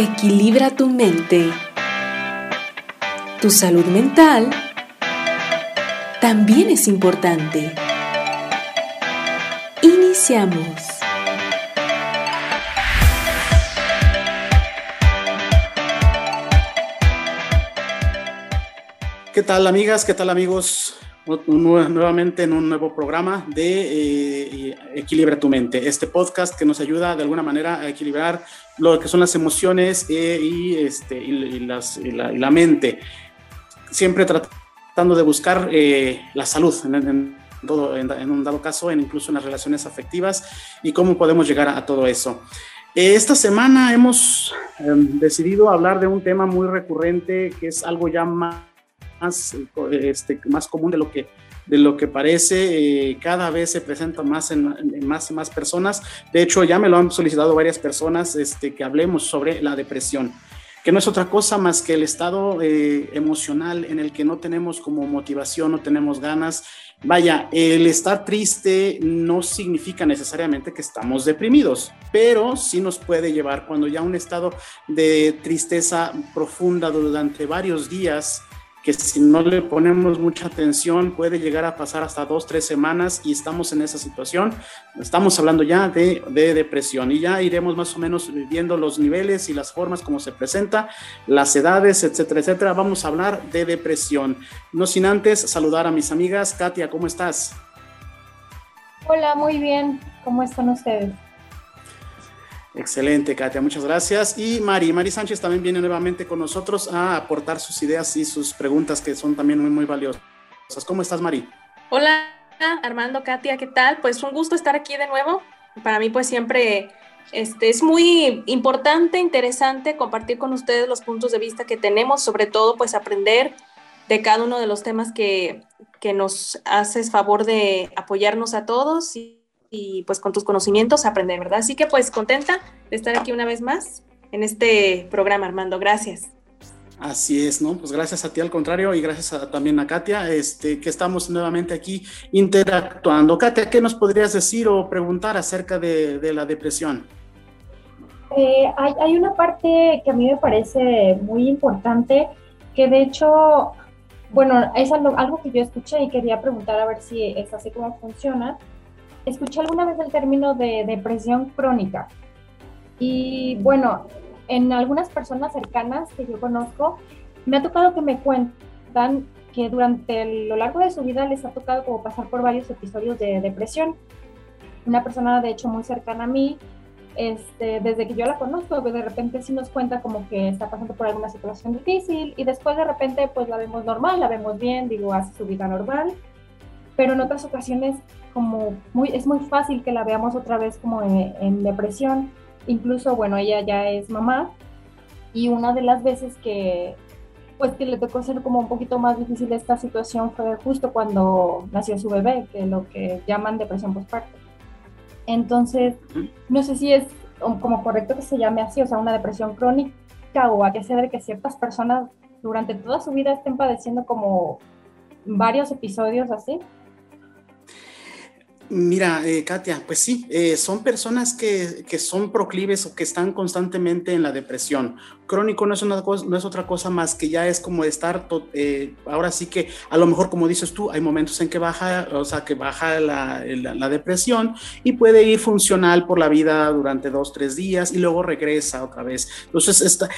Equilibra tu mente. Tu salud mental también es importante. Iniciamos. ¿Qué tal amigas? ¿Qué tal amigos? Nuevamente en un nuevo programa de eh, Equilibra tu mente, este podcast que nos ayuda de alguna manera a equilibrar lo que son las emociones eh, y, este, y, las, la, mente, siempre tratando de buscar eh, la salud en, todo, en, un dado caso, en incluso en las relaciones afectivas y cómo podemos llegar a, todo eso. Esta semana hemos em, decidido hablar de un tema muy recurrente que es algo ya más más, este, más común de lo que, de lo que parece. Eh, cada vez se presenta más en, más y más personas. De hecho, ya me lo han solicitado varias personas este, que hablemos sobre la depresión que no es otra cosa más que el estado eh, emocional en el que no tenemos como motivación, no tenemos ganas. Vaya, el estar triste no significa necesariamente que estamos deprimidos, pero sí nos puede llevar cuando ya un estado de tristeza profunda durante varios días que si no le ponemos mucha atención puede llegar a pasar hasta dos, tres semanas y estamos en esa situación. Estamos hablando ya de, de, depresión y ya iremos más o menos viendo los niveles y las formas como se presenta, las edades, etcétera, etcétera. Vamos a hablar de depresión. No sin antes saludar a mis amigas. Katia, ¿cómo estás? Hola, muy bien. ¿Cómo están ustedes? Excelente, Katia, muchas gracias. Y Mari, Mari Sánchez también viene nuevamente con nosotros a aportar sus ideas y sus preguntas que son también muy, muy valiosas. ¿Cómo estás, Mari? Hola, Armando, Katia, ¿qué tal? Pues un gusto estar aquí de nuevo. Para mí, pues siempre este, es muy importante, interesante compartir con ustedes los puntos de vista que tenemos, sobre todo, pues aprender de cada uno de los temas que, que nos haces favor de apoyarnos a todos y y pues con tus conocimientos aprender, ¿verdad? Así que pues contenta de estar aquí una vez más en este programa, Armando. Gracias. Así es, ¿no? Pues gracias a ti al contrario y gracias también a Katia, este, que estamos nuevamente aquí interactuando. Katia, ¿qué nos podrías decir o preguntar acerca de, la depresión? Eh, hay, hay, una parte que a mí me parece muy importante, que de hecho, bueno, es algo, algo que yo escuché y quería preguntar a ver si es así como funciona escuché alguna vez el término de depresión crónica. Y bueno, en algunas personas cercanas que yo conozco, me ha tocado que me cuentan que durante lo largo de su vida les ha tocado como pasar por varios episodios de depresión. Una persona de hecho muy cercana a mí, este, desde que yo la conozco, pues de repente sí nos cuenta como que está pasando por alguna situación difícil y después de repente pues la vemos normal, la vemos bien, digo, hace su vida normal, pero en otras ocasiones como muy, es muy fácil que la veamos otra vez como en, depresión. Incluso, bueno, ella ya es mamá y una de las veces que, pues que le tocó ser como un poquito más difícil esta situación fue justo cuando nació su bebé, que es lo que llaman depresión postparto. Entonces, no sé si es como correcto que se llame así, o sea, una depresión crónica o a qué se debe que ciertas personas durante toda su vida estén padeciendo como varios episodios así. Mira, eh, Katia, pues sí, eh, son personas que, que, son proclives o que están constantemente en la depresión crónico no es, una cosa, no es otra cosa más que ya es como estar, eh, ahora sí que a lo mejor como dices tú, hay momentos en que baja, o sea, que baja la, la, depresión y puede ir funcional por la vida durante dos, tres días y luego regresa otra vez. Entonces, esta,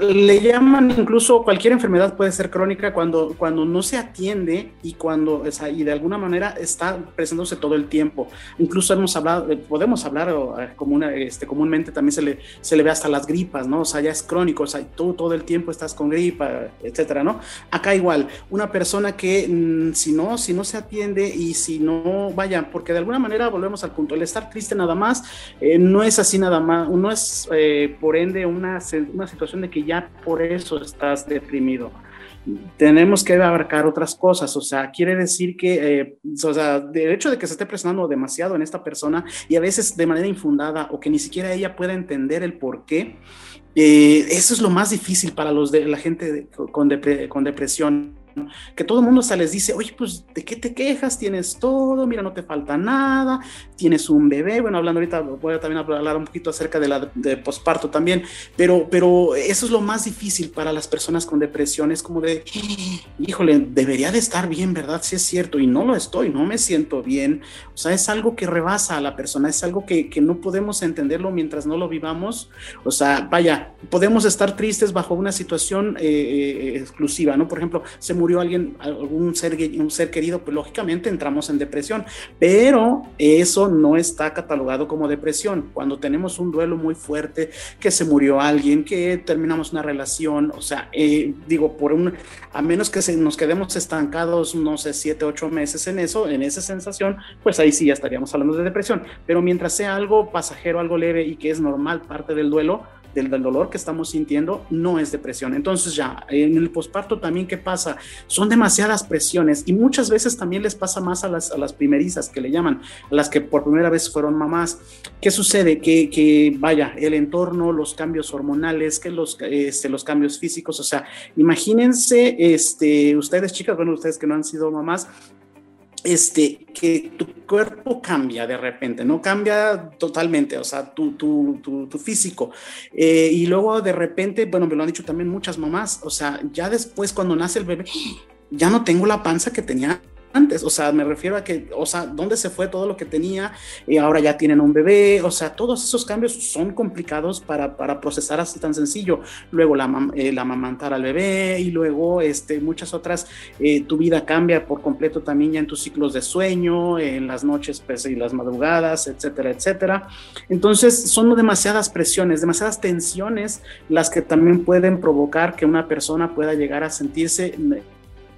le llaman incluso cualquier enfermedad puede ser crónica cuando, cuando no se atiende y cuando, o sea, y de alguna manera está presentándose todo el tiempo. Incluso hemos hablado, eh, podemos hablar eh, común, este, comúnmente también se le, se le ve hasta las gripas, ¿no? O sea, ya es crónica crónicos, tú todo el tiempo estás con gripa, etcétera, ¿no? Acá igual, una persona que mm, si no, si no se atiende y si no, vaya, porque de alguna manera volvemos al punto, el estar triste nada más eh, no es así nada más, no es por ende una, una situación de que ya por eso estás deprimido tenemos que abarcar otras cosas, o sea, quiere decir que, eh, o sea, el hecho de que se esté presionando demasiado en esta persona y a veces de manera infundada o que ni siquiera ella pueda entender el por qué, eh, eso es lo más difícil para los de la gente con, con, depresión. Que todo el mundo se les dice, oye, pues, ¿de qué te quejas? Tienes todo, mira, no te falta nada, tienes un bebé, bueno, hablando ahorita, voy a también hablar un poquito acerca de la de posparto también, pero, pero eso es lo más difícil para las personas con depresión, es como de, híjole, debería de estar bien, ¿verdad? Sí es cierto, y no lo estoy, no me siento bien, o sea, es algo que rebasa a la persona, es algo que, que no podemos entenderlo mientras no lo vivamos, o sea, vaya, podemos estar tristes bajo una situación eh, eh, exclusiva, ¿no? Por ejemplo, se murió alguien, algún ser, un ser querido, pues lógicamente entramos en depresión, pero eso no está catalogado como depresión. Cuando tenemos un duelo muy fuerte, que se murió alguien, que terminamos una relación, o sea, eh, digo, por un, a menos que se, nos quedemos estancados, no sé, siete, ocho meses en eso, en esa sensación, pues ahí sí ya estaríamos hablando de depresión. Pero mientras sea algo pasajero, algo leve y que es normal, parte del duelo, del, dolor que estamos sintiendo no es depresión. Entonces ya, en el posparto también, ¿qué pasa? Son demasiadas presiones y muchas veces también les pasa más a las, a las primerizas que le llaman, a las que por primera vez fueron mamás. ¿Qué sucede? Que, que vaya, el entorno, los cambios hormonales, que los, este, los cambios físicos, o sea, imagínense, este, ustedes chicas, bueno, ustedes que no han sido mamás, este, que tu cuerpo cambia de repente, no cambia totalmente, o sea, tu, tu, tu, físico. Eh, y luego de repente, bueno, me lo han dicho también muchas mamás, o sea, ya después cuando nace el bebé, ya no tengo la panza que tenía antes, o sea, me refiero a que, o sea, ¿dónde se fue todo lo que tenía? Y ahora ya tienen un bebé, o sea, todos esos cambios son complicados para, para procesar así tan sencillo. Luego la, eh, la amamantar al bebé y luego este, muchas otras, eh, tu vida cambia por completo también ya en tus ciclos de sueño, en las noches pues, y las madrugadas, etcétera, etcétera. Entonces, son demasiadas presiones, demasiadas tensiones las que también pueden provocar que una persona pueda llegar a sentirse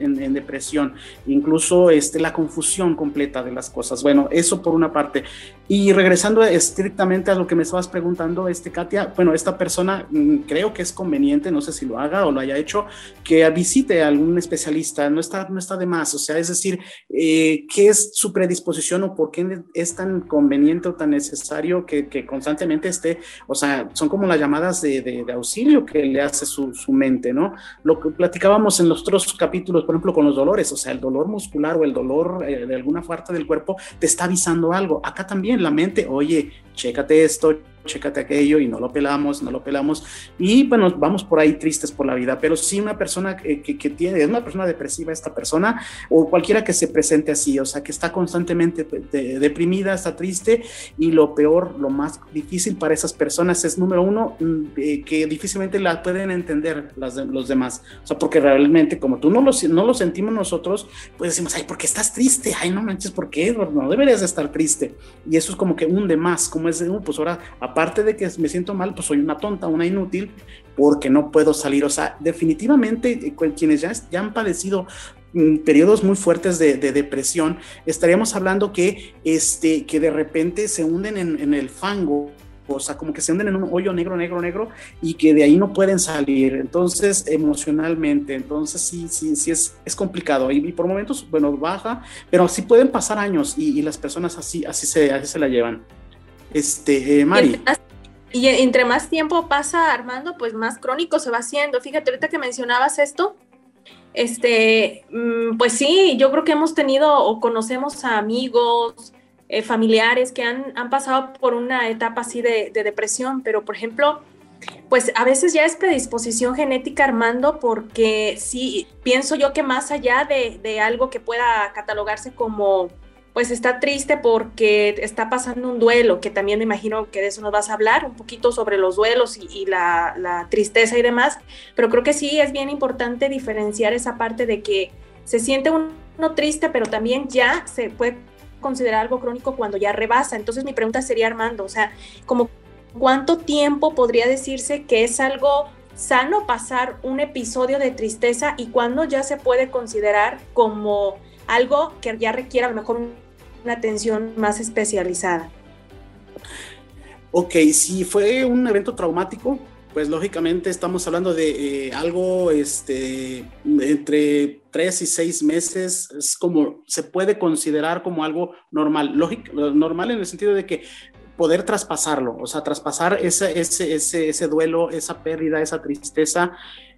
en, depresión, incluso este, la confusión completa de las cosas. Bueno, eso por una parte. Y regresando estrictamente a lo que me estabas preguntando, este, Katia, bueno, esta persona mm, creo que es conveniente, no sé si lo haga o lo haya hecho, que visite a algún especialista, no está, no está de más, o sea, es decir, eh, ¿qué es su predisposición o por qué es tan conveniente o tan necesario que, constantemente esté, o sea, son como las llamadas de, auxilio que le hace su, su mente, ¿no? Lo que platicábamos en los otros capítulos, por ejemplo, con los dolores, o sea, el dolor muscular o el dolor eh, de alguna parte del cuerpo te está avisando algo. Acá también la mente, oye, chécate esto, chécate aquello y no lo pelamos, no lo pelamos y bueno, vamos por ahí tristes por la vida, pero si una persona que, que, tiene, es una persona depresiva esta persona o cualquiera que se presente así, o sea, que está constantemente deprimida, está triste y lo peor, lo más difícil para esas personas es número uno, mm, eh, que difícilmente la pueden entender las los demás, o sea, porque realmente como tú no lo, no lo sentimos nosotros, pues decimos, ay, ¿por qué estás triste? Ay, no manches, ¿por qué? No deberías de estar triste y eso es como que un de más, como es de, uh, pues ahora aparte de que me siento mal, pues soy una tonta, una inútil, porque no puedo salir. O sea, definitivamente eh, quienes ya, ya han padecido mm, periodos muy fuertes de, depresión, estaríamos hablando que, este, que de repente se hunden en, el fango, o sea, como que se hunden en un hoyo negro, negro, negro, y que de ahí no pueden salir. Entonces, emocionalmente, entonces sí, sí, sí es, es complicado. Y, por momentos, bueno, baja, pero sí pueden pasar años y, las personas así, así, se, así se la llevan. Este, eh, Mari. Y entre más tiempo pasa Armando, pues más crónico se va haciendo. Fíjate, ahorita que mencionabas esto, este, mm, pues sí, yo creo que hemos tenido o conocemos a amigos, eh, familiares que han, han, pasado por una etapa así de, depresión, pero por ejemplo, pues a veces ya es predisposición genética, Armando, porque sí, pienso yo que más allá de, de algo que pueda catalogarse como pues está triste porque está pasando un duelo, que también me imagino que de eso nos vas a hablar, un poquito sobre los duelos y, la, tristeza y demás, pero creo que sí es bien importante diferenciar esa parte de que se siente uno triste, pero también ya se puede considerar algo crónico cuando ya rebasa. Entonces mi pregunta sería, Armando, o sea, como cuánto tiempo podría decirse que es algo sano pasar un episodio de tristeza y cuándo ya se puede considerar como algo que ya requiere a lo mejor una atención más especializada. Ok, si fue un evento traumático, pues lógicamente estamos hablando de eh, algo este, entre tres y seis meses, es como se puede considerar como algo normal, lógico, normal en el sentido de que poder traspasarlo, o sea, traspasar ese, ese, ese, ese duelo, esa pérdida, esa tristeza.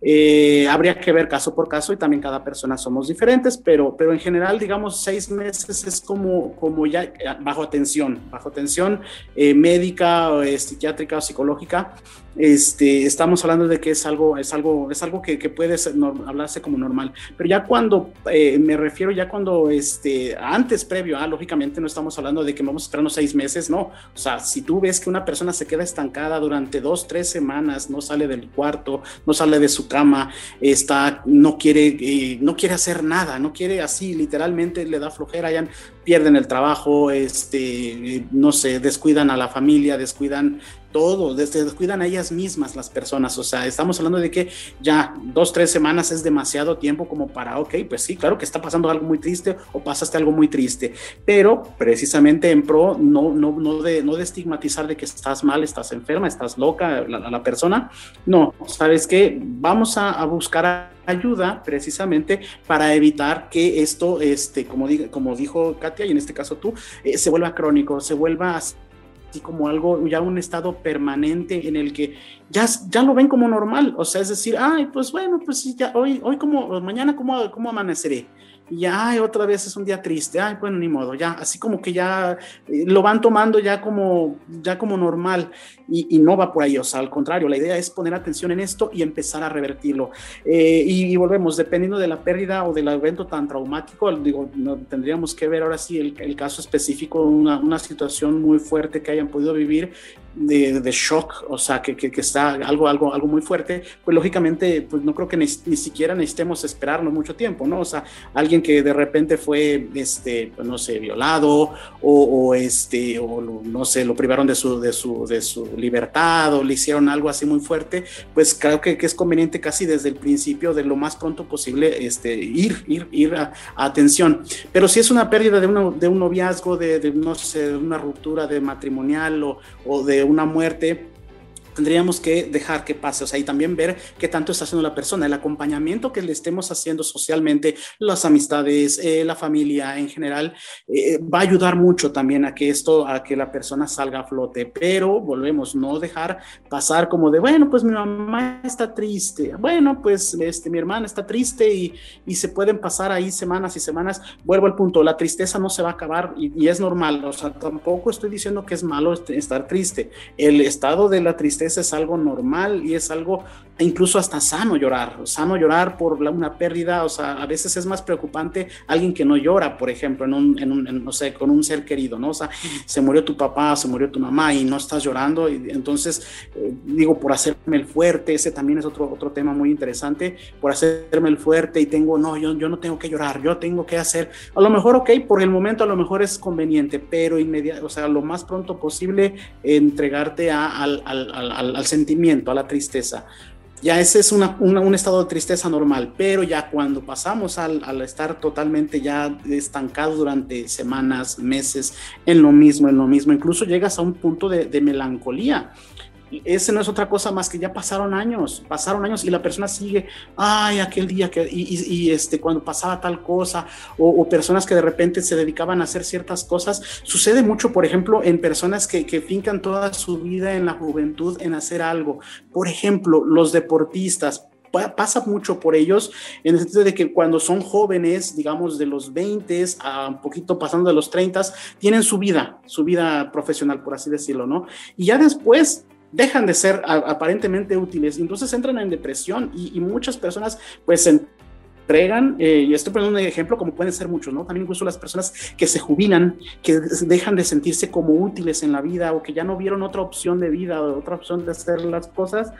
Eh, habría que ver caso por caso y también cada persona somos diferentes, pero, pero en general, digamos, seis meses es como, como ya eh, bajo atención, bajo atención eh, médica, o, psiquiátrica o psicológica. Este, estamos hablando de que es algo, es algo, es algo que, que puede ser, hablarse como normal. Pero ya cuando me refiero, ya cuando este, antes, previo, ah, lógicamente no estamos hablando de que vamos a esperarnos seis meses, no. O sea, si tú ves que una persona se queda estancada durante dos, tres semanas, no sale del cuarto, no sale de su cama, está, no quiere, eh, no quiere hacer nada, no quiere así, literalmente le da flojera, pierden el trabajo, este, no sé, descuidan a la familia, descuidan todo, descuidan a ellas mismas las personas. O sea, estamos hablando de que ya dos, tres semanas es demasiado tiempo como para, ok, pues sí, claro que está pasando algo muy triste o pasaste algo muy triste, pero precisamente en pro no, no, no, de, no de estigmatizar de que estás mal, estás enferma, estás loca, la, la persona. No, sabes que vamos a, a buscar ayuda precisamente para evitar que esto, este, como, como dijo Katia, y en este caso tú, eh, se vuelva crónico, se vuelva así como algo, ya un estado permanente en el que ya, ya lo ven como normal, o sea, es decir, ay, pues bueno, pues ya hoy, hoy como, mañana cómo, cómo amaneceré, y ya, otra vez es un día triste, ay, bueno, ni modo, ya, así como que ya eh, lo van tomando ya como, ya como normal y, no va por ahí, o sea, al contrario, la idea es poner atención en esto y empezar a revertirlo. Eh, y, volvemos, dependiendo de la pérdida o del evento tan traumático, digo, no, tendríamos que ver ahora sí el, el caso específico, una, una situación muy fuerte que hayan podido vivir de, de, shock, o sea, que, que, que, está algo, algo, algo muy fuerte, pues lógicamente, pues no creo que ni, ni, siquiera necesitemos esperarnos mucho tiempo, ¿no? O sea, alguien que de repente fue, este, pues, no sé, violado o, o, este, o no sé, lo privaron de su, de su, de su libertad o le hicieron algo así muy fuerte, pues creo que, que es conveniente casi desde el principio, de lo más pronto posible, este, ir, ir, ir a, a atención. Pero si es una pérdida de, uno, de un noviazgo, de, de, no sé, una ruptura de matrimonial o, o de una muerte tendríamos que dejar que pase, o sea, y también ver qué tanto está haciendo la persona, el acompañamiento que le estemos haciendo socialmente, las amistades, eh, la familia en general, eh, va a ayudar mucho también a que esto, a que la persona salga a flote, pero volvemos, no dejar pasar como de, bueno, pues mi mamá está triste, bueno, pues este, mi hermana está triste y, y se pueden pasar ahí semanas y semanas, vuelvo al punto, la tristeza no se va a acabar y, y es normal, o sea, tampoco estoy diciendo que es malo estar triste, el estado de la tristeza es algo normal y es algo incluso hasta sano llorar, sano llorar por una pérdida, o sea, a veces es más preocupante alguien que no llora, por ejemplo, en un, en un no sé, con un ser querido, ¿no? O sea, se murió tu papá, se murió tu mamá y no estás llorando, y entonces, eh, digo, por hacerme el fuerte, ese también es otro, otro tema muy interesante, por hacerme el fuerte y tengo, no, yo, yo no tengo que llorar, yo tengo que hacer, a lo mejor, ok, por el momento a lo mejor es conveniente, pero inmediato, o sea, lo más pronto posible entregarte a, al, al, al, al sentimiento, a la tristeza. Ya ese es una, un estado de tristeza normal, pero ya cuando pasamos al, estar totalmente ya estancado durante semanas, meses, en lo mismo, en lo mismo, incluso llegas a un punto de melancolía ese no es otra cosa más que ya pasaron años, pasaron años y la persona sigue, ay, aquel día que, y, y, y este, cuando pasaba tal cosa, o, personas que de repente se dedicaban a hacer ciertas cosas. Sucede mucho, por ejemplo, en personas que, que fincan toda su vida en la juventud en hacer algo. Por ejemplo, los deportistas, pasa mucho por ellos en el sentido de que cuando son jóvenes, digamos de los 20 a un poquito pasando de los 30, tienen su vida, su vida profesional, por así decirlo, ¿no? Y ya después dejan de ser aparentemente útiles, entonces entran en depresión y, y muchas personas pues se entregan, eh, y estoy poniendo un ejemplo como pueden ser muchos, ¿no? También incluso las personas que se jubilan, que dejan de sentirse como útiles en la vida o que ya no vieron otra opción de vida o otra opción de hacer las cosas,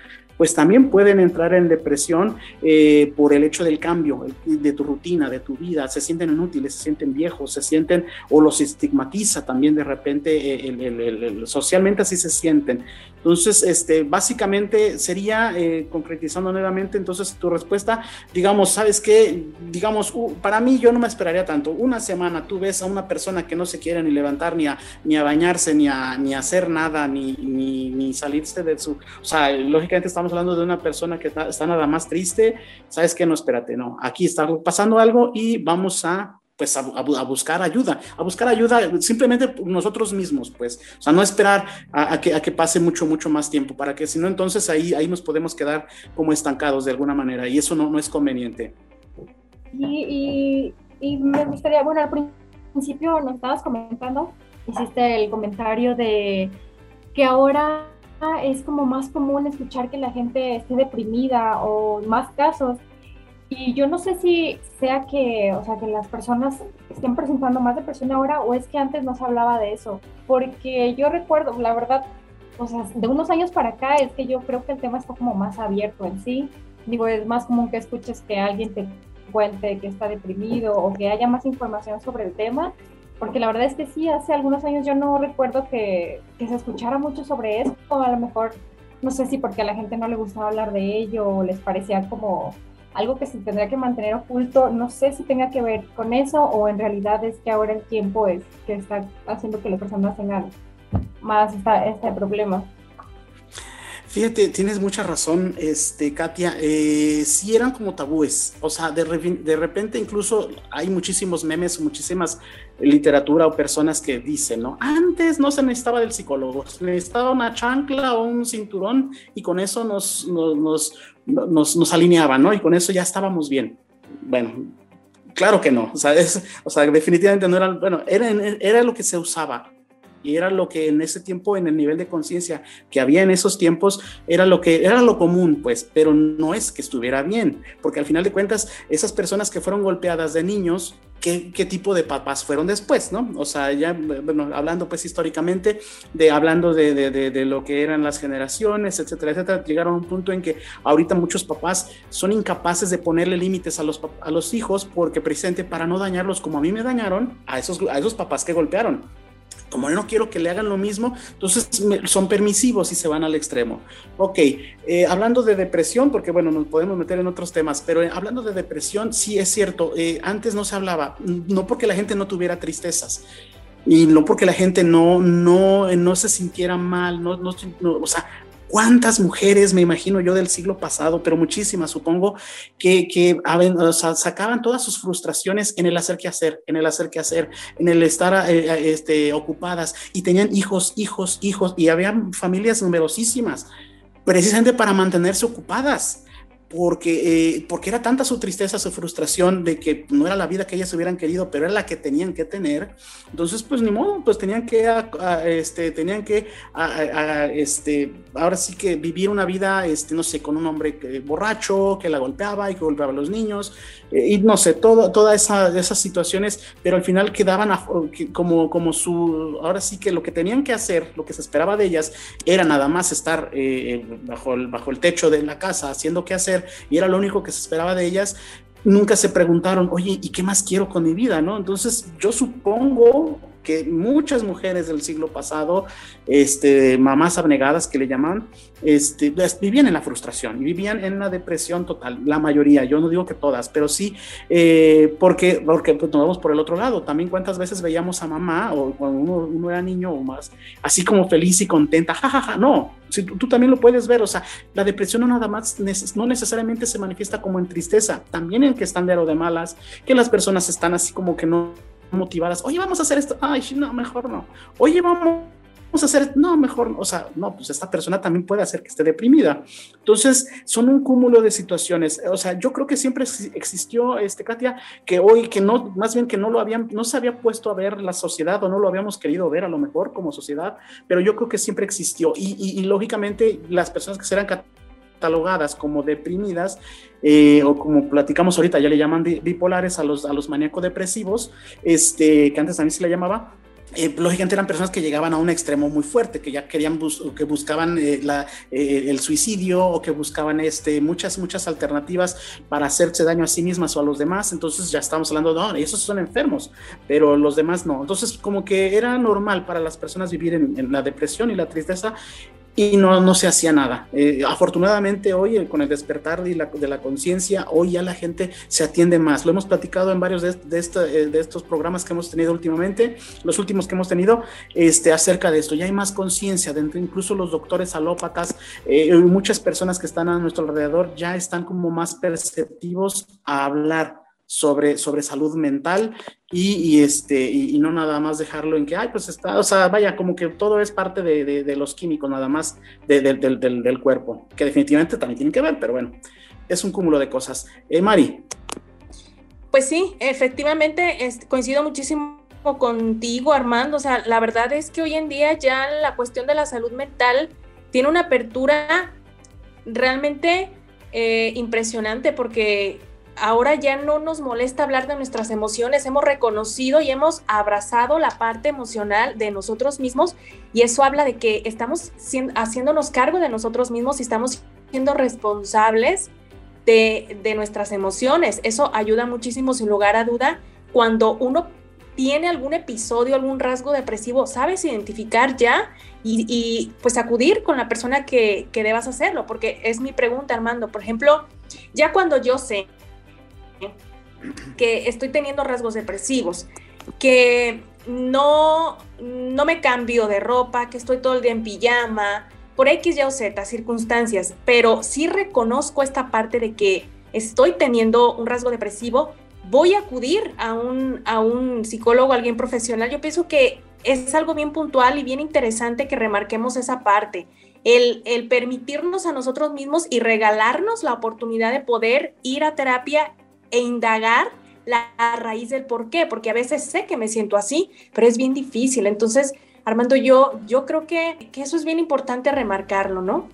pues también pueden entrar en depresión eh, por el hecho del cambio de tu rutina, de tu vida, se sienten inútiles, se sienten viejos, se sienten o los estigmatiza también de repente, eh, el, socialmente así se sienten. Entonces, este, básicamente sería, eh, concretizando nuevamente, entonces tu respuesta, digamos, ¿sabes qué? Digamos, uh, para mí yo no me esperaría tanto. Una semana tú ves a una persona que no se quiere ni levantar, ni a, ni a bañarse, ni a, ni a hacer nada, ni, ni, ni salirse de su... O sea, lógicamente estamos hablando de una persona que está, está nada más triste, ¿sabes qué? No, espérate, no. Aquí está pasando algo y vamos a pues a, buscar ayuda, a buscar ayuda simplemente nosotros mismos, pues, o sea, no esperar a, que, a que pase mucho, mucho más tiempo, para que si no, entonces ahí, ahí nos podemos quedar como estancados de alguna manera y eso no, no es conveniente. Y, y, me gustaría, bueno, al principio nos estabas comentando, hiciste el comentario de que ahora es como más común escuchar que la gente esté deprimida o más casos y yo no sé si sea que, o sea, que las personas estén presentando más depresión ahora o es que antes no se hablaba de eso. Porque yo recuerdo, la verdad, o sea, de unos años para acá es que yo creo que el tema está como más abierto en sí. Digo, es más común que escuches que alguien te cuente que está deprimido o que haya más información sobre el tema. Porque la verdad es que sí, hace algunos años yo no recuerdo que, que se escuchara mucho sobre esto. A lo mejor, no sé si porque a la gente no le gustaba hablar de ello o les parecía como algo que se tendría que mantener oculto, no sé si tenga que ver con eso o en realidad es que ahora el tiempo es que está haciendo que las personas tengan más este problema. Fíjate, tienes mucha razón, este, Katia. Eh, sí eran como tabúes. O sea, de, de, repente incluso hay muchísimos memes, muchísimas literatura o personas que dicen, ¿no? Antes no se necesitaba del psicólogo, se necesitaba una chancla o un cinturón y con eso nos, nos, nos, nos alineaban, ¿no? Y con eso ya estábamos bien. Bueno, claro que no. O sea, o sea definitivamente no era, bueno, era, era lo que se usaba y era lo que en ese tiempo, en el nivel de conciencia que había en esos tiempos, era lo que era lo común, pues, pero no es que estuviera bien, porque al final de cuentas, esas personas que fueron golpeadas de niños, ¿qué, qué tipo de papás fueron después, no? O sea, ya, bueno, hablando pues históricamente, de hablando de, de, lo que eran las generaciones, etcétera, etcétera, llegaron a un punto en que ahorita muchos papás son incapaces de ponerle límites a los, a los hijos porque precisamente para no dañarlos como a mí me dañaron, a esos, a esos papás que golpearon como no quiero que le hagan lo mismo, entonces son permisivos y se van al extremo. Ok, eh, hablando de depresión, porque bueno, nos podemos meter en otros temas, pero eh, hablando de depresión, sí es cierto, eh, antes no se hablaba, no porque la gente no tuviera tristezas, y no porque la gente no, no, no se sintiera mal, no, no, no o sea, cuántas mujeres, me imagino yo, del siglo pasado, pero muchísimas, supongo, que, que sacaban todas sus frustraciones en el hacer que hacer, en el hacer que hacer, en el estar eh, eh, este, ocupadas y tenían hijos, hijos, hijos, y había familias numerosísimas, precisamente para mantenerse ocupadas porque, eh, porque era tanta su tristeza, su frustración de que no era la vida que ellas hubieran querido, pero era la que tenían que tener. Entonces, pues ni modo, pues tenían que, este, tenían que, este, ahora sí que vivir una vida, este, no sé, con un hombre borracho que la golpeaba y que golpeaba a los niños, y no sé, todas esa, esas situaciones, pero al final quedaban como, como su, ahora sí que lo que tenían que hacer, lo que se esperaba de ellas, era nada más estar eh, bajo, el, bajo el techo de la casa haciendo qué hacer y era lo único que se esperaba de ellas, nunca se preguntaron, oye, ¿y qué más quiero con mi vida? ¿no? Entonces yo supongo que muchas mujeres del siglo pasado, este, mamás abnegadas que le llaman, este, vivían en la frustración y vivían en la depresión total, la mayoría, yo no digo que todas, pero sí, eh, porque, porque pues, nos vamos por el otro lado, también cuántas veces veíamos a mamá o cuando uno, era niño o más, así como feliz y contenta, jajaja, no, si tú, también lo puedes ver, o sea, la depresión no nada más, no necesariamente se manifiesta como en tristeza, también en que están de de malas, que las personas están así como que no motivadas, oye, vamos a hacer esto, ay, no, mejor no, oye, vamos a hacer, no, mejor, o sea, no, pues esta persona también puede hacer que esté deprimida. Entonces, son un cúmulo de situaciones. O sea, yo creo que siempre existió, este, Katia, que hoy, que no, más bien que no lo habían, no se había puesto a ver la sociedad o no lo habíamos querido ver a lo mejor como sociedad, pero yo creo que siempre existió. Y, y, lógicamente, las personas que serán catalogadas como deprimidas, eh, o como platicamos ahorita, ya le llaman bipolares a los, a los maníaco-depresivos, este, que antes también se le llamaba, eh, lógicamente eran personas que llegaban a un extremo muy fuerte, que ya querían, que buscaban eh, la, el suicidio o que buscaban este, muchas, muchas alternativas para hacerse daño a sí mismas o a los demás. Entonces ya estamos hablando, no, esos son enfermos, pero los demás no. Entonces como que era normal para las personas vivir en la depresión y la tristeza y no, no se hacía nada. Eh, afortunadamente hoy, eh, con el despertar de la, de la conciencia, hoy ya la gente se atiende más. Lo hemos platicado en varios de, de, eh, de, estos programas que hemos tenido últimamente, los últimos que hemos tenido, este, acerca de esto. Ya hay más conciencia, dentro incluso los doctores alópatas, muchas personas que están a nuestro alrededor ya están como más perceptivos a hablar sobre, sobre salud mental y, este, y, no nada más dejarlo en que, ay, pues está, o sea, vaya, como que todo es parte de, los químicos, nada más del, del, cuerpo, que definitivamente también tienen que ver, pero bueno, es un cúmulo de cosas. Eh, Mari. Pues sí, efectivamente, coincido muchísimo contigo, Armando. O sea, la verdad es que hoy en día ya la cuestión de la salud mental tiene una apertura realmente eh, impresionante porque ahora ya no nos molesta hablar de nuestras emociones, hemos reconocido y hemos abrazado la parte emocional de nosotros mismos y eso habla de que estamos haciéndonos cargo de nosotros mismos y estamos siendo responsables de, de nuestras emociones. Eso ayuda muchísimo sin lugar a duda cuando uno tiene algún episodio, algún rasgo depresivo, sabes identificar ya y, pues acudir con la persona que, que, debas hacerlo, porque es mi pregunta, Armando. Por ejemplo, ya cuando yo sé que estoy teniendo rasgos depresivos, que no, no me cambio de ropa, que estoy todo el día en pijama, por X, Y o Z circunstancias, pero sí reconozco esta parte de que estoy teniendo un rasgo depresivo, voy a acudir a un, a un psicólogo, alguien profesional. Yo pienso que es algo bien puntual y bien interesante que remarquemos esa parte. El, el, permitirnos a nosotros mismos y regalarnos la oportunidad de poder ir a terapia e indagar la raíz del por qué, porque a veces sé que me siento así, pero es bien difícil. Entonces, Armando, yo, yo creo que, que eso es bien importante remarcarlo, ¿no?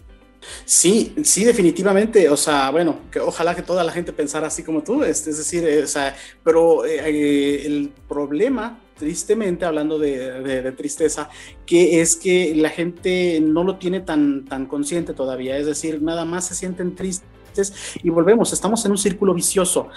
Sí, sí, definitivamente. O sea, bueno, que ojalá que toda la gente pensara así como tú, es, es decir, eh, o sea, pero eh, el problema, tristemente, hablando de, de, tristeza, que es que la gente no lo tiene tan, tan consciente todavía, es decir, nada más se sienten tristes y volvemos, estamos en un círculo vicioso.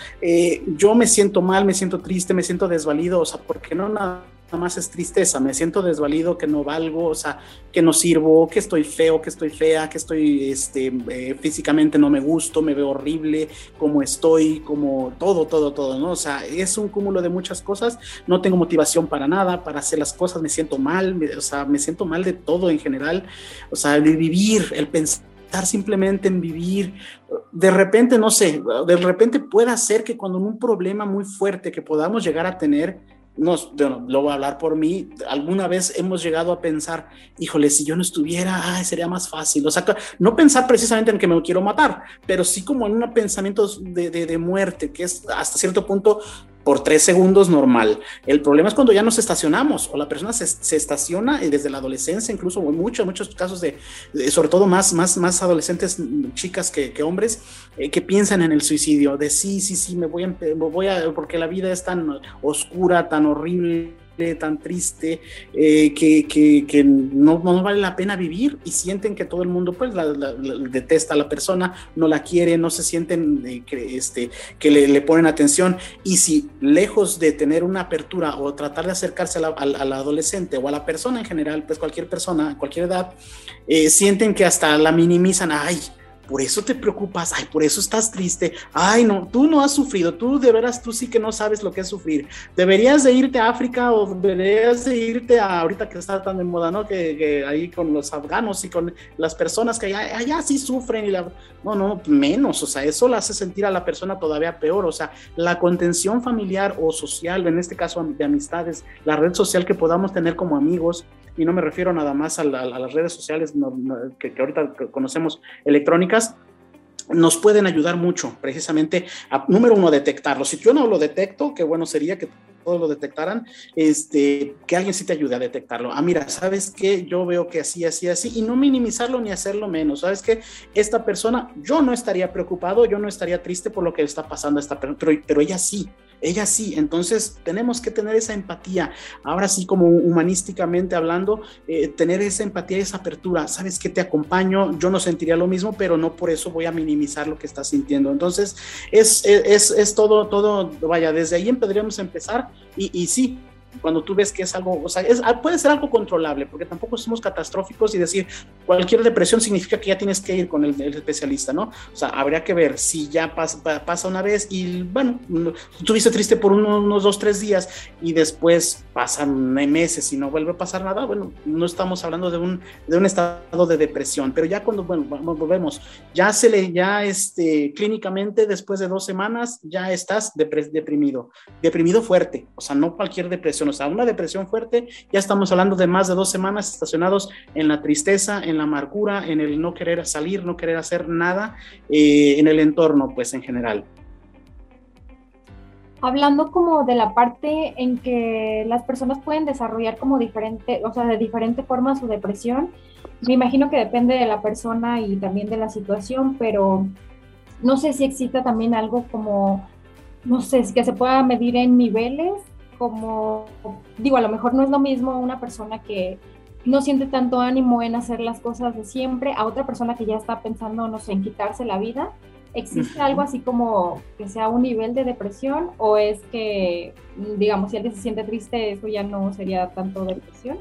yo me siento mal, me siento triste, me siento desvalido, o sea, porque no nada más es tristeza, me siento desvalido, que no valgo, o sea, que no sirvo, que estoy feo, que estoy fea, que estoy este, eh, físicamente no me gusto, me veo horrible, como estoy, como todo, todo, todo, ¿no? O sea, es un cúmulo de muchas cosas, no tengo motivación para nada, para hacer las cosas, me siento mal, o sea, me siento mal de todo en general, o sea, de vivir, el pensar simplemente en vivir. De repente, no sé, de repente puede ser que cuando un problema muy fuerte que podamos llegar a tener, no, lo voy a hablar por mí, alguna vez hemos llegado a pensar, híjole, si yo no estuviera, sería más fácil. O sea, no pensar precisamente en que me quiero matar, pero sí como en un pensamiento de, de muerte, que es hasta cierto punto por tres segundos normal. El problema es cuando ya nos estacionamos o la persona se, estaciona y desde la adolescencia, incluso muchos, muchos casos de, sobre todo más, más, más adolescentes, chicas que, hombres, eh, que piensan en el suicidio, de sí, sí, sí, me voy, a, me voy a, porque la vida es tan oscura, tan horrible tan triste, eh, que, que, no, no, vale la pena vivir y sienten que todo el mundo pues la, detesta a la persona, no la quiere, no se sienten eh, que, este, que le, ponen atención. Y si lejos de tener una apertura o tratar de acercarse a la, adolescente o a la persona en general, pues cualquier persona, cualquier edad, eh, sienten que hasta la minimizan, ay, por eso te preocupas, ay, por eso estás triste, ay, no, tú no has sufrido, tú de veras, tú sí que no sabes lo que es sufrir. Deberías de irte a África o deberías de irte a, ahorita que está tan de moda, ¿no? Que, ahí con los afganos y con las personas que allá, allá sí sufren y la, no, no, menos, o sea, eso la hace sentir a la persona todavía peor, o sea, la contención familiar o social, en este caso de amistades, la red social que podamos tener como amigos, y no me refiero nada más a, las redes sociales que, ahorita conocemos electrónicas, nos pueden ayudar mucho precisamente a, número uno, a detectarlo. Si yo no lo detecto, qué bueno sería que todos lo detectaran, este, que alguien sí te ayude a detectarlo. Ah, mira, ¿sabes qué? Yo veo que así, así, así, y no minimizarlo ni hacerlo menos. ¿Sabes qué? Esta persona, yo no estaría preocupado, yo no estaría triste por lo que está pasando a esta persona, pero ella sí ella sí, entonces tenemos que tener esa empatía, ahora sí como humanísticamente hablando, eh, tener esa empatía esa apertura, sabes que te acompaño, yo no sentiría lo mismo, pero no por eso voy a minimizar lo que estás sintiendo, entonces es, es, es todo, todo, vaya, desde ahí podríamos empezar y, y sí, cuando tú ves que es algo, o sea, es, puede ser algo controlable, porque tampoco somos catastróficos y decir, cualquier depresión significa que ya tienes que ir con el, especialista, ¿no? O sea, habría que ver si ya pasa, pasa una vez y, bueno, estuviste triste por unos, dos, tres días y después pasan meses y no vuelve a pasar nada, bueno, no estamos hablando de un, de un estado de depresión, pero ya cuando, bueno, volvemos, ya se le, ya este, clínicamente después de dos semanas ya estás deprimido, deprimido fuerte, o sea, no cualquier depresión, o sea, una depresión fuerte, ya estamos hablando de más de dos semanas estacionados en la tristeza, en la amargura, en el no querer salir, no querer hacer nada eh, en el entorno, pues en general. Hablando como de la parte en que las personas pueden desarrollar como diferente, o sea, de diferente forma su depresión, me imagino que depende de la persona y también de la situación, pero no sé si exista también algo como, no sé, que se pueda medir en niveles, como, digo, a lo mejor no es lo mismo una persona que no siente tanto ánimo en hacer las cosas de siempre a otra persona que ya está pensando, no sé, en quitarse la vida. ¿Existe algo así como que sea un nivel de depresión o es que, digamos, si alguien se siente triste, eso ya no sería tanto depresión?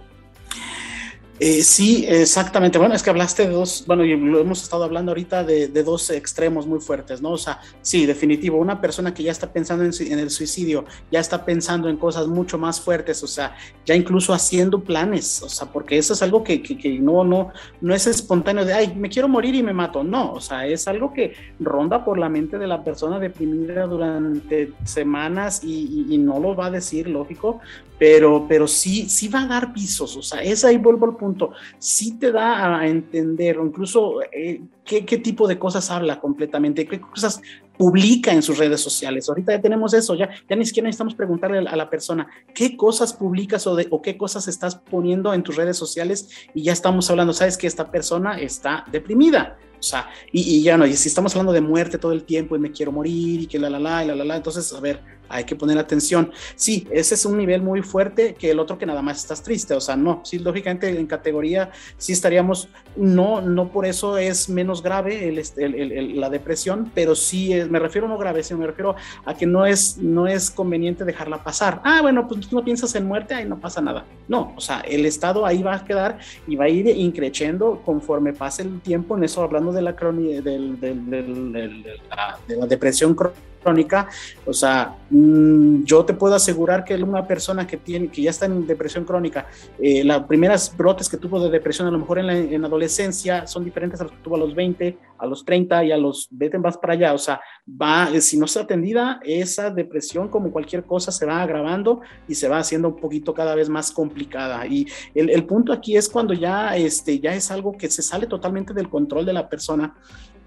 Eh, sí, exactamente. Bueno, es que hablaste de dos, bueno, y lo hemos estado hablando ahorita de, dos extremos muy fuertes, ¿no? O sea, sí, definitivo, una persona que ya está pensando en, el suicidio, ya está pensando en cosas mucho más fuertes, o sea, ya incluso haciendo planes, o sea, porque eso es algo que, no, no, no es espontáneo de, ay, me quiero morir y me mato, no, o sea, es algo que ronda por la mente de la persona deprimida durante semanas y no lo va a decir, lógico, pero, pero sí, sí va a dar pisos, o sea, es ahí vuelvo al punto, sí te da a entender, incluso eh, qué, qué, tipo de cosas habla completamente, qué cosas publica en sus redes sociales. Ahorita ya tenemos eso, ya, ya ni siquiera necesitamos preguntarle a la persona qué cosas publicas o, de, o qué cosas estás poniendo en tus redes sociales y ya estamos hablando, sabes que esta persona está deprimida. O sea, y, y ya no, y si estamos hablando de muerte todo el tiempo y me quiero morir y que la la la y la la la, entonces, a ver, hay que poner atención. Sí, ese es un nivel muy fuerte que el otro que nada más estás triste, o sea, no, sí, lógicamente en categoría sí estaríamos, no, no por eso es menos grave el, la depresión, pero sí, me refiero no grave, sino me refiero a que no es, no es conveniente dejarla pasar. Ah, bueno, pues tú no piensas en muerte, ahí no pasa nada. No, o sea, el estado ahí va a quedar y va a ir increciendo conforme pase el tiempo, en eso hablando de la, del, de la depresión crónica crónica, o sea, mm, yo te puedo asegurar que una persona que tiene, que ya está en depresión crónica, eh, las primeras brotes que tuvo de depresión a lo mejor en la en adolescencia son diferentes a los que tuvo a los 20, a los 30 y a los, vete más para allá, o sea, va, si no está atendida, esa depresión como cualquier cosa se va agravando y se va haciendo un poquito cada vez más complicada. Y el, el punto aquí es cuando ya, este, ya es algo que se sale totalmente del control de la persona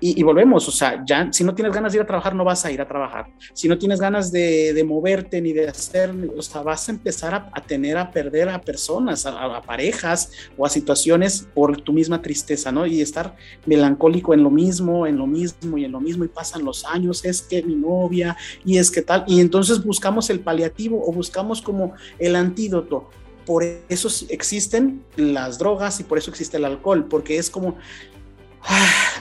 y, volvemos, o sea, ya si no tienes ganas de ir a trabajar, no vas a ir a trabajar. Si no tienes ganas de, de moverte ni de hacer, o sea, vas a empezar a, tener a perder a personas, a, parejas o a situaciones por tu misma tristeza, ¿no? Y estar melancólico en lo mismo, en lo mismo y en lo mismo, y pasan los años, es que mi novia, y es que tal, y entonces buscamos el paliativo o buscamos como el antídoto por eso existen las drogas y por eso existe el alcohol, porque es como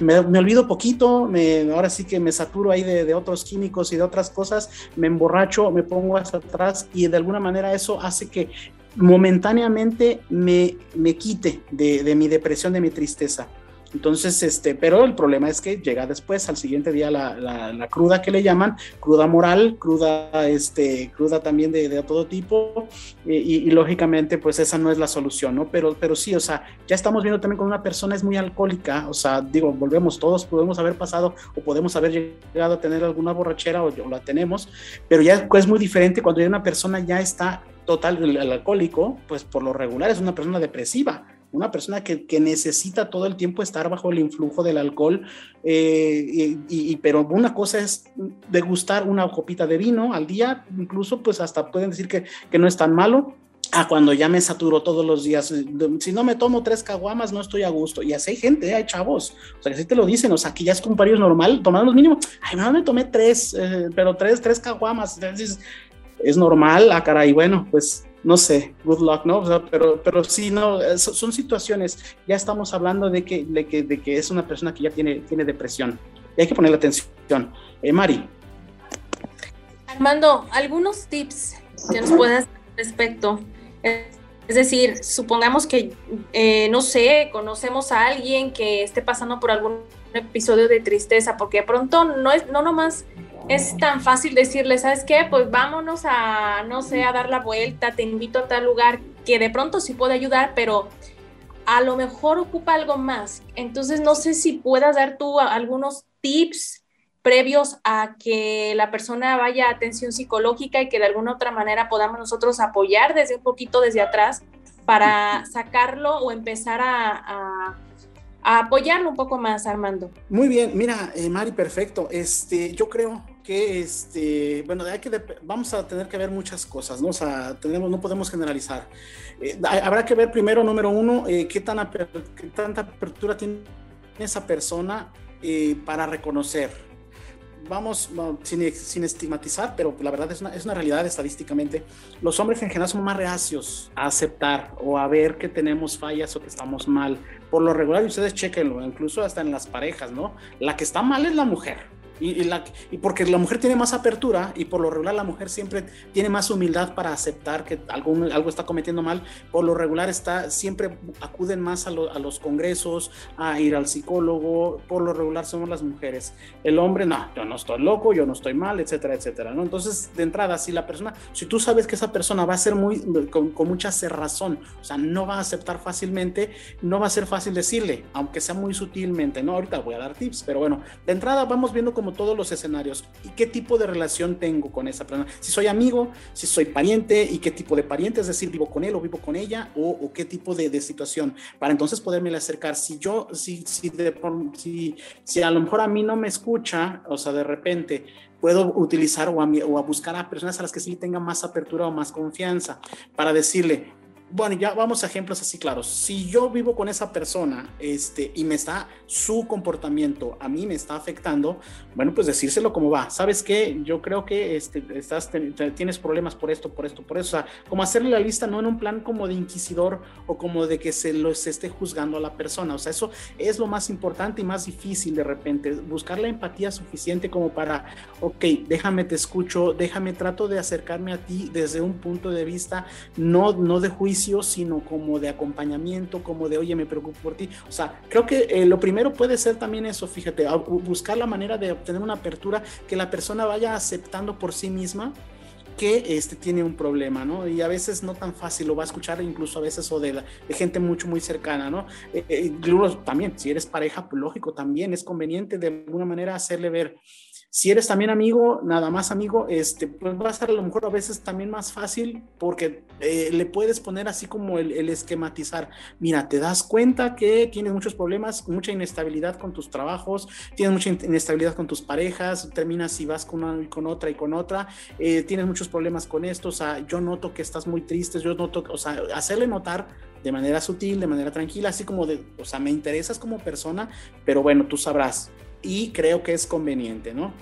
me, olvido poquito, me, ahora sí que me saturo ahí de, otros químicos y de otras cosas, me emborracho, me pongo hasta atrás y de alguna manera eso hace que momentáneamente me, me quite de mi depresión, de mi tristeza. Entonces, este, pero el problema es que llega después, al siguiente día, la, cruda que le llaman, cruda moral, cruda, este, cruda también de, todo tipo, y, lógicamente, pues esa no es la solución, ¿no? Pero, pero sí, o sea, ya estamos viendo también con una persona es muy alcohólica, o sea, digo, volvemos, todos podemos haber pasado o podemos haber llegado a tener alguna borrachera o, o la tenemos, pero ya es muy diferente cuando ya una persona ya está total, alcohólico, pues por lo regular es una persona depresiva una persona que, necesita todo el tiempo estar bajo el influjo del alcohol, eh, y, pero una cosa es degustar una copita de vino al día, incluso pues hasta pueden decir que, no es tan malo, a cuando ya me saturo todos los días. Si no me tomo tres caguamas, no estoy a gusto. Y así hay gente, hay chavos. O sea, que así te lo dicen. O sea, que ya es un pario normal, tomando los mínimos. Ay, no, me tomé tres, eh, pero tres, tres caguamas. Entonces, es normal, ah, caray. Bueno, pues no sé, good luck, ¿no? pero, pero sí, no, son situaciones, ya estamos hablando de que, de que, de que es una persona que ya tiene, tiene depresión. Y hay que ponerle atención. Eh, Mari. Armando, algunos tips que nos puedas respecto. Es decir, supongamos que, eh, no sé, conocemos a alguien que esté pasando por algún episodio de tristeza, porque de pronto no es, no nomás es tan fácil decirle, ¿sabes qué? Pues vámonos a, no sé, a dar la vuelta, te invito a tal lugar, que de pronto sí puede ayudar, pero a lo mejor ocupa algo más. Entonces, no sé si puedas dar tú algunos tips previos a que la persona vaya a atención psicológica y que de alguna otra manera podamos nosotros apoyar desde un poquito desde atrás para sacarlo o empezar a, apoyarlo un poco más, Armando. Muy bien, mira, eh, Mari, perfecto. Este, yo creo que, este, bueno, hay que vamos a tener que ver muchas cosas, ¿no? O sea, tenemos, no podemos generalizar. Eh, habrá que ver primero, número uno, eh, qué, tan qué tanta apertura tiene esa persona eh, para reconocer. Vamos, sin, sin, estigmatizar, pero la verdad es una, es una, realidad estadísticamente. Los hombres en general son más reacios a aceptar o a ver que tenemos fallas o que estamos mal. Por lo regular, y ustedes chequenlo, incluso hasta en las parejas, ¿no? La que está mal es la mujer y, la, y, porque la mujer tiene más apertura y por lo regular la mujer siempre tiene más humildad para aceptar que algo, algo está cometiendo mal, por lo regular está, siempre acuden más a, a, los congresos, a ir al psicólogo, por lo regular somos las mujeres. El hombre, no, yo no estoy loco, yo no estoy mal, etcétera, etcétera. ¿no? Entonces, de entrada, si la persona, si tú sabes que esa persona va a ser muy, con, con mucha cerrazón, o sea, no va a aceptar fácilmente, no va a ser fácil decirle, aunque sea muy sutilmente, ¿no? Ahorita voy a dar tips, pero bueno, de entrada vamos viendo como todos los escenarios y qué tipo de relación tengo con esa persona. Si soy amigo, si soy pariente y qué tipo de pariente, es decir, vivo con él o vivo con ella o, qué tipo de, situación para entonces poderme acercar. Si yo, si, si, si, si a lo mejor a mí no me escucha, o sea, de repente puedo utilizar o a, o a buscar a personas a las que sí tenga más apertura o más confianza para decirle, bueno, ya vamos a ejemplos así claros. Si yo vivo con esa persona este, y me está, su comportamiento a mí me está afectando, bueno, pues decírselo como va. ¿Sabes qué? Yo creo que este, estás, tienes problemas por esto, por esto, por eso. O sea, como hacerle la lista no en un plan como de inquisidor o como de que se lo esté juzgando a la persona. O sea, eso es lo más importante y más difícil de repente. Buscar la empatía suficiente como para, ok, déjame te escucho, déjame trato de acercarme a ti desde un punto de vista no, no de juicio sino como de acompañamiento, como de, oye, me preocupo por ti. O sea, creo que eh, lo primero puede ser también eso, fíjate, buscar la manera de obtener una apertura que la persona vaya aceptando por sí misma que este, tiene un problema, ¿no? Y a veces no tan fácil, lo va a escuchar incluso a veces o de, gente mucho, muy cercana, ¿no? Eh, eh también, si eres pareja, pues lógico, también es conveniente de alguna manera hacerle ver, si eres también amigo, nada más amigo, este, pues va a ser a lo mejor a veces también más fácil porque eh, le puedes poner así como el, esquematizar. Mira, te das cuenta que tienes muchos problemas, mucha inestabilidad con tus trabajos, tienes mucha inestabilidad con tus parejas, terminas y vas con una y con otra y con otra, eh, tienes muchos problemas con esto, o sea, yo noto que estás muy triste, yo noto, o sea, hacerle notar de manera sutil, de manera tranquila, así como de, o sea, me interesas como persona, pero bueno, tú sabrás y creo que es conveniente, ¿no?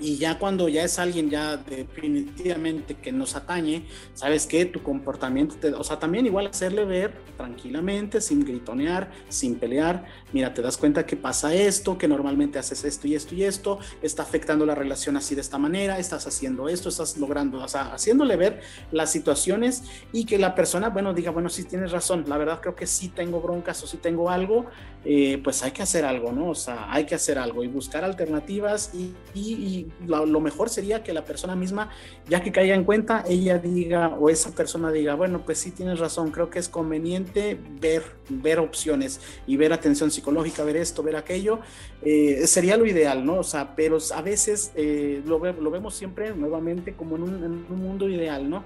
Y ya cuando ya es alguien ya definitivamente que nos atañe, sabes que tu comportamiento, o sea, también igual hacerle ver tranquilamente, sin gritonear, sin pelear, mira, te das cuenta que pasa esto, que normalmente haces esto y esto y esto, está afectando la relación así de esta manera, estás haciendo esto, estás logrando, o sea, haciéndole ver las situaciones y que la persona, bueno, diga, bueno, sí tienes razón, la verdad creo que sí tengo broncas o sí tengo algo, eh, pues hay que hacer algo, ¿no? O sea, hay que hacer algo y buscar alternativas y, y lo, mejor sería que la persona misma, ya que caiga en cuenta, ella diga o esa persona diga, bueno, pues sí tienes razón, creo que es conveniente ver, ver opciones y ver atención psicológica, ver esto, ver aquello, eh, sería lo ideal, ¿no? O sea, pero a veces eh, lo, vemos siempre nuevamente como en un mundo ideal, ¿no?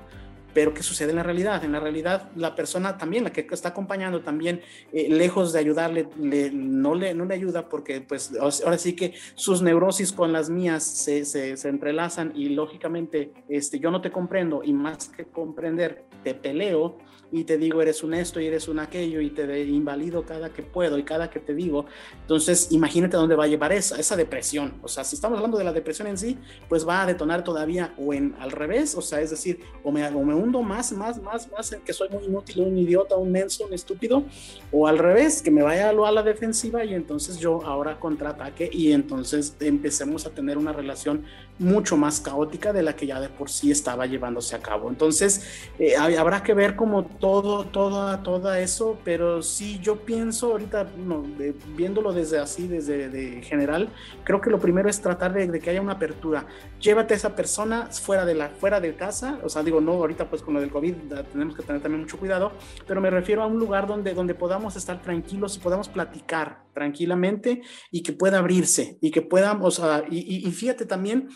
Pero ¿qué sucede en la realidad? En la realidad la persona también, la que está acompañando también, eh, lejos de ayudarle, no, le, no le ayuda porque pues ahora sí que sus neurosis con las mías se, se, se, entrelazan y lógicamente este, yo no te comprendo y más que comprender, te peleo y te digo eres un esto y eres un aquello y te invalido cada que puedo y cada que te digo. Entonces imagínate dónde va a llevar esa, esa depresión. O sea, si estamos hablando de la depresión en sí, pues va a detonar todavía o en al revés, o sea, es decir, o me, o me más, más, más, más en que soy muy inútil, un idiota, un menso, un estúpido, o al revés, que me vaya a la defensiva y entonces yo ahora contraataque y entonces empecemos a tener una relación mucho más caótica de la que ya de por sí estaba llevándose a cabo. Entonces, eh, habrá que ver como todo, todo, todo eso, pero sí yo pienso ahorita, no, viéndolo desde así, desde de general, creo que lo primero es tratar de, de, que haya una apertura. Llévate a esa persona fuera de la, fuera de casa, o sea, digo, no, ahorita pues con lo del COVID tenemos que tener también mucho cuidado, pero me refiero a un lugar donde, donde podamos estar tranquilos y podamos platicar tranquilamente y que pueda abrirse y que podamos, o sea, y, y, fíjate también,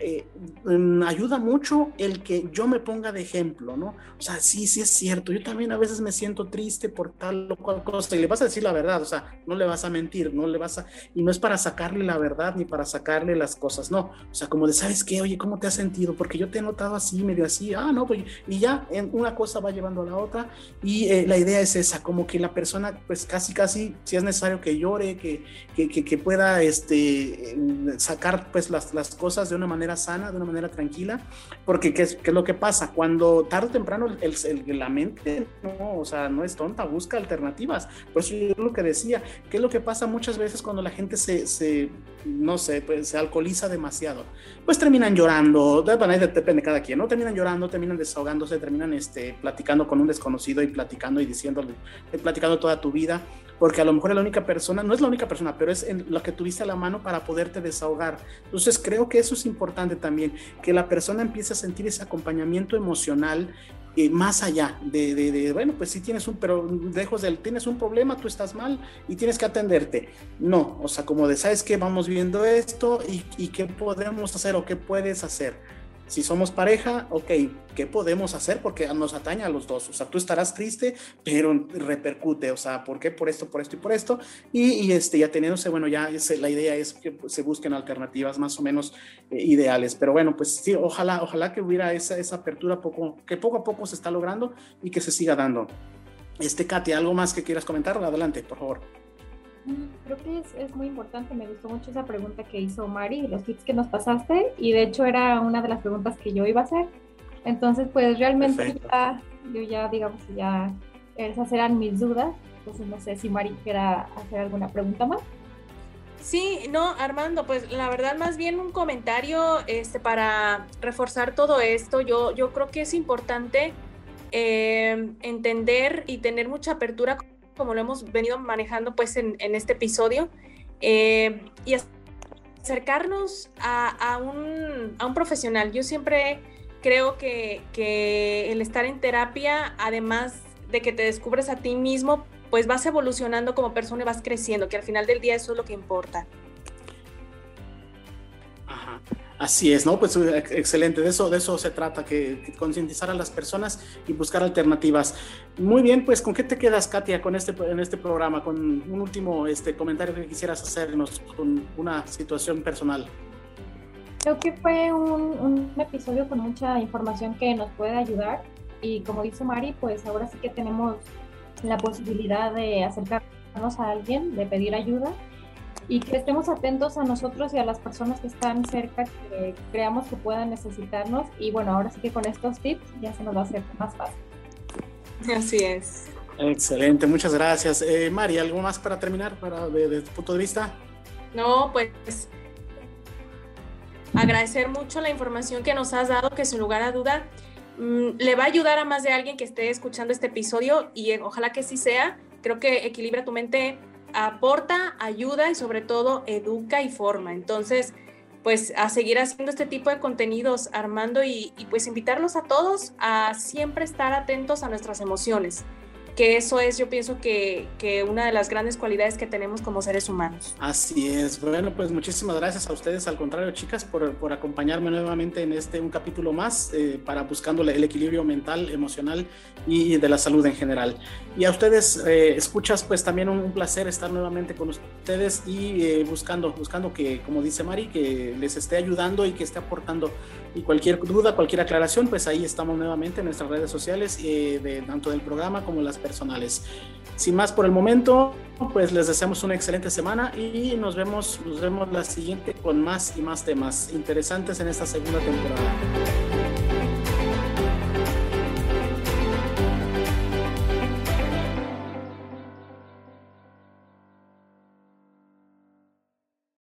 eh, mm, ayuda mucho el que yo me ponga de ejemplo, ¿no? O sea, sí, sí es cierto, yo también a veces me siento triste por tal o cual cosa y le vas a decir la verdad, o sea, no le vas a mentir, no le vas a, y no es para sacarle la verdad ni para sacarle las cosas, no, o sea, como de, ¿sabes qué? Oye, ¿cómo te has sentido? Porque yo te he notado así, medio así, ah, no, pues, y ya en una cosa va llevando a la otra y eh, la idea es esa, como que la persona, pues casi, casi, si es necesario que llore, que, que, que, que pueda, este, sacar, pues, las, las cosas de una manera sana, de una manera tranquila, porque ¿qué es, qué es lo que pasa? Cuando tarde o temprano el, el, la mente no, o sea, no es tonta, busca alternativas. Por eso yo lo que decía, ¿qué es lo que pasa muchas veces cuando la gente se, se no sé, pues se alcoholiza demasiado? Pues terminan llorando, depende de cada quien, ¿no? Terminan llorando, terminan desahogándose, terminan este, platicando con un desconocido y platicando y diciéndole, platicando toda tu vida porque a lo mejor es la única persona, no es la única persona, pero es en lo que tuviste a la mano para poderte desahogar. Entonces creo que eso es importante también, que la persona empiece a sentir ese acompañamiento emocional eh, más allá de, de, bueno, pues si tienes un, pero lejos del, tienes un problema, tú estás mal y tienes que atenderte. No, o sea, como de, ¿sabes qué? Vamos viendo esto y, y qué podemos hacer o qué puedes hacer si somos pareja, ok, ¿qué podemos hacer? Porque nos atañe a los dos. O sea, tú estarás triste, pero repercute. O sea, ¿por qué? Por esto, por esto y por esto. Y, este, ya teniéndose, bueno, ya la idea es que se busquen alternativas más o menos eh, ideales. Pero bueno, pues sí, ojalá, ojalá que hubiera esa, esa apertura poco, que poco a poco se está logrando y que se siga dando. Este, Katy, ¿algo más que quieras comentar? Adelante, por favor. Creo que es, es, muy importante, me gustó mucho esa pregunta que hizo Mari, los tips que nos pasaste, y de hecho era una de las preguntas que yo iba a hacer. Entonces, pues realmente ya, yo ya, digamos, ya esas eran mis dudas. Entonces, no sé si Mari quiera hacer alguna pregunta más. Sí, no, Armando, pues la verdad más bien un comentario este, para reforzar todo esto. Yo, yo creo que es importante eh, entender y tener mucha apertura como lo hemos venido manejando pues en, este episodio, eh, y acercarnos a, un, profesional. Yo siempre creo que, el estar en terapia, además de que te descubres a ti mismo, pues vas evolucionando como persona y vas creciendo, que al final del día eso es lo que importa. Así es, ¿no? Pues eh, excelente, de eso, de eso se trata, que, concientizar a las personas y buscar alternativas. Muy bien, pues ¿con qué te quedas, Katia, con este, en este programa? Con un último este, comentario que quisieras hacernos con una situación personal. Creo que fue un, un episodio con mucha información que nos puede ayudar y como dice Mari, pues ahora sí que tenemos la posibilidad de acercarnos a alguien, de pedir ayuda y que estemos atentos a nosotros y a las personas que están cerca que creamos que puedan necesitarnos y bueno, ahora sí que con estos tips ya se nos va a hacer más fácil. Así es. Excelente, muchas gracias. Eh, Mari, ¿algo más para terminar para, desde tu punto de vista? No, pues agradecer mucho la información que nos has dado, que sin lugar a duda mm, le va a ayudar a más de alguien que esté escuchando este episodio y ojalá que sí sea. Creo que equilibra tu mente aporta, ayuda y sobre todo educa y forma. Entonces, pues a seguir haciendo este tipo de contenidos, Armando, y, pues invitarlos a todos a siempre estar atentos a nuestras emociones que eso es, yo pienso que, que, una de las grandes cualidades que tenemos como seres humanos. Así es. Bueno, pues muchísimas gracias a ustedes, al contrario, chicas, por, por acompañarme nuevamente en este un capítulo más eh, para buscando el equilibrio mental, emocional y de la salud en general. Y a ustedes, eh, escuchas, pues también un, placer estar nuevamente con ustedes y eh, buscando, buscando que, como dice Mari, que les esté ayudando y que esté aportando. Y cualquier duda, cualquier aclaración, pues ahí estamos nuevamente en nuestras redes sociales, de, tanto del programa como las personales. Sin más por el momento, pues les deseamos una excelente semana y nos vemos, nos vemos la siguiente con más y más temas interesantes en esta segunda temporada.